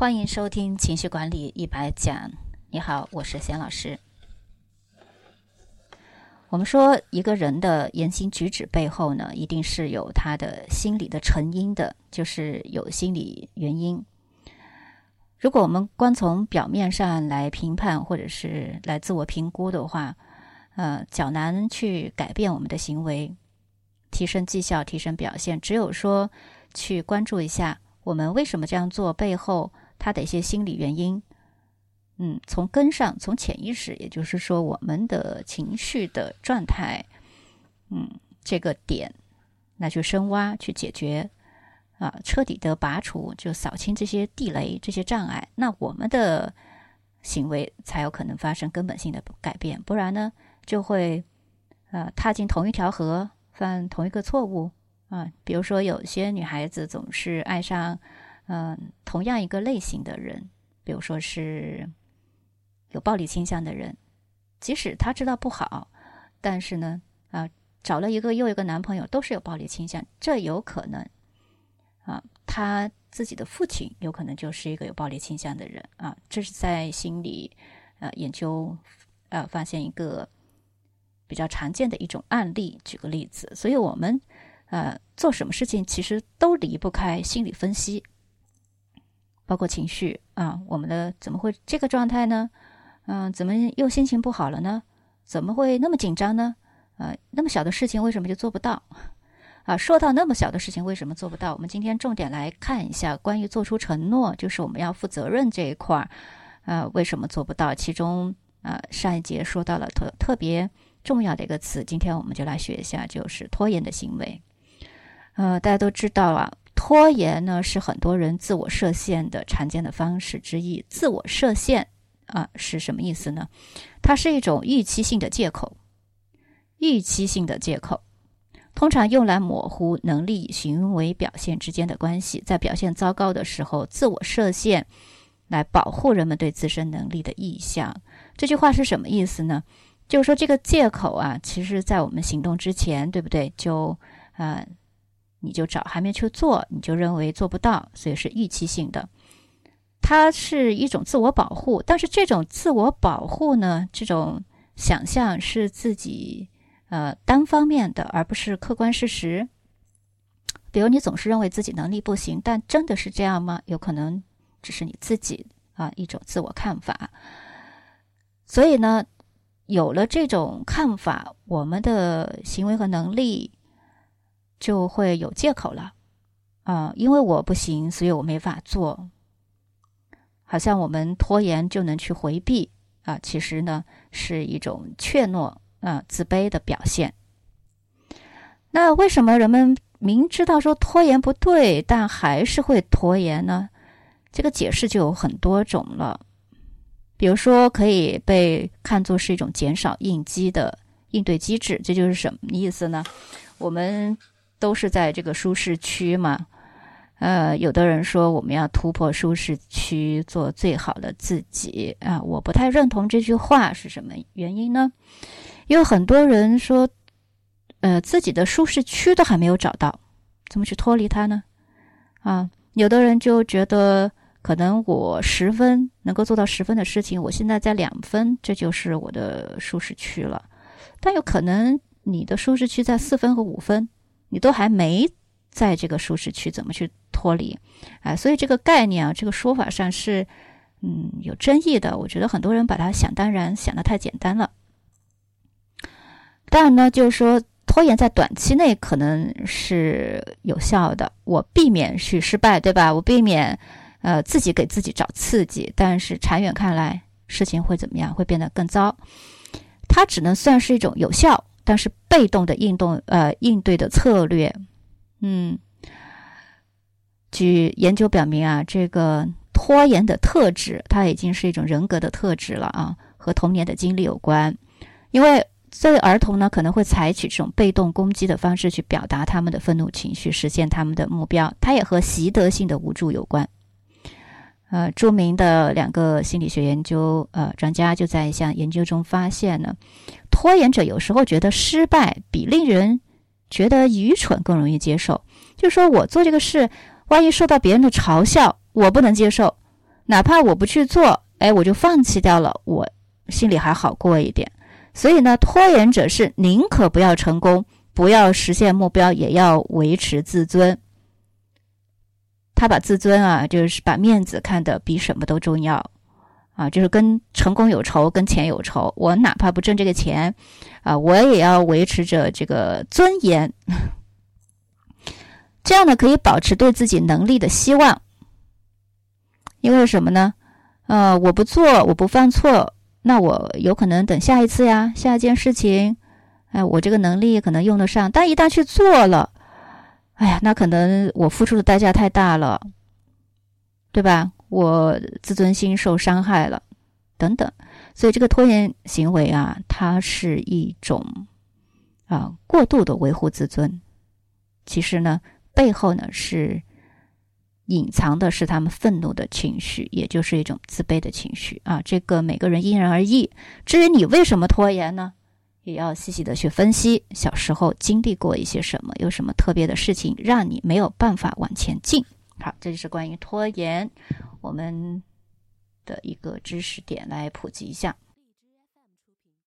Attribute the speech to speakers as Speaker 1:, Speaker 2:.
Speaker 1: 欢迎收听情绪管理一百讲。你好，我是贤老师。我们说，一个人的言行举止背后呢，一定是有他的心理的成因的，就是有心理原因。如果我们光从表面上来评判或者是来自我评估的话，呃，较难去改变我们的行为，提升绩效、提升表现。只有说去关注一下我们为什么这样做背后。他的一些心理原因，嗯，从根上，从潜意识，也就是说，我们的情绪的状态，嗯，这个点，那就深挖去解决，啊，彻底的拔除，就扫清这些地雷、这些障碍，那我们的行为才有可能发生根本性的改变，不然呢，就会，呃，踏进同一条河，犯同一个错误啊。比如说，有些女孩子总是爱上。嗯，同样一个类型的人，比如说是有暴力倾向的人，即使他知道不好，但是呢，啊，找了一个又一个男朋友都是有暴力倾向，这有可能啊，他自己的父亲有可能就是一个有暴力倾向的人啊，这是在心理呃研究呃发现一个比较常见的一种案例。举个例子，所以我们呃做什么事情其实都离不开心理分析。包括情绪啊，我们的怎么会这个状态呢？嗯，怎么又心情不好了呢？怎么会那么紧张呢？啊，那么小的事情为什么就做不到？啊，说到那么小的事情为什么做不到？我们今天重点来看一下关于做出承诺，就是我们要负责任这一块儿，啊，为什么做不到？其中啊，上一节说到了特特别重要的一个词，今天我们就来学一下，就是拖延的行为。呃，大家都知道啊。拖延呢，是很多人自我设限的常见的方式之一。自我设限啊，是什么意思呢？它是一种预期性的借口。预期性的借口通常用来模糊能力与行为表现之间的关系，在表现糟糕的时候，自我设限来保护人们对自身能力的意向。这句话是什么意思呢？就是说，这个借口啊，其实在我们行动之前，对不对？就啊。你就找还没去做，你就认为做不到，所以是预期性的。它是一种自我保护，但是这种自我保护呢，这种想象是自己呃单方面的，而不是客观事实。比如你总是认为自己能力不行，但真的是这样吗？有可能只是你自己啊一种自我看法。所以呢，有了这种看法，我们的行为和能力。就会有借口了，啊，因为我不行，所以我没法做。好像我们拖延就能去回避啊，其实呢是一种怯懦啊、自卑的表现。那为什么人们明知道说拖延不对，但还是会拖延呢？这个解释就有很多种了。比如说，可以被看作是一种减少应激的应对机制，这就是什么意思呢？我们。都是在这个舒适区嘛，呃，有的人说我们要突破舒适区，做最好的自己啊，我不太认同这句话，是什么原因呢？因为很多人说，呃，自己的舒适区都还没有找到，怎么去脱离它呢？啊，有的人就觉得，可能我十分能够做到十分的事情，我现在在两分，这就是我的舒适区了，但有可能你的舒适区在四分和五分。你都还没在这个舒适区，怎么去脱离？哎，所以这个概念啊，这个说法上是嗯有争议的。我觉得很多人把它想当然，想的太简单了。当然呢，就是说拖延在短期内可能是有效的，我避免去失败，对吧？我避免呃自己给自己找刺激，但是长远看来，事情会怎么样？会变得更糟。它只能算是一种有效。但是被动的应动呃应对的策略，嗯，据研究表明啊，这个拖延的特质，它已经是一种人格的特质了啊，和童年的经历有关。因为作为儿童呢，可能会采取这种被动攻击的方式去表达他们的愤怒情绪，实现他们的目标。它也和习得性的无助有关。呃，著名的两个心理学研究呃专家就在一项研究中发现呢，拖延者有时候觉得失败比令人觉得愚蠢更容易接受。就是说我做这个事，万一受到别人的嘲笑，我不能接受哪怕我不去做，哎，我就放弃掉了，我心里还好过一点。所以呢，拖延者是宁可不要成功，不要实现目标，也要维持自尊。他把自尊啊，就是把面子看得比什么都重要啊，就是跟成功有仇，跟钱有仇。我哪怕不挣这个钱啊，我也要维持着这个尊严。这样呢，可以保持对自己能力的希望。因为什么呢？呃，我不做，我不犯错，那我有可能等下一次呀，下一件事情，哎，我这个能力可能用得上。但一旦去做了，哎呀，那可能我付出的代价太大了，对吧？我自尊心受伤害了，等等。所以这个拖延行为啊，它是一种啊过度的维护自尊。其实呢，背后呢是。隐藏的是他们愤怒的情绪，也就是一种自卑的情绪啊。这个每个人因人而异。至于你为什么拖延呢？也要细细的去分析，小时候经历过一些什么，有什么特别的事情让你没有办法往前进。好，这就是关于拖延我们的一个知识点，来普及一下。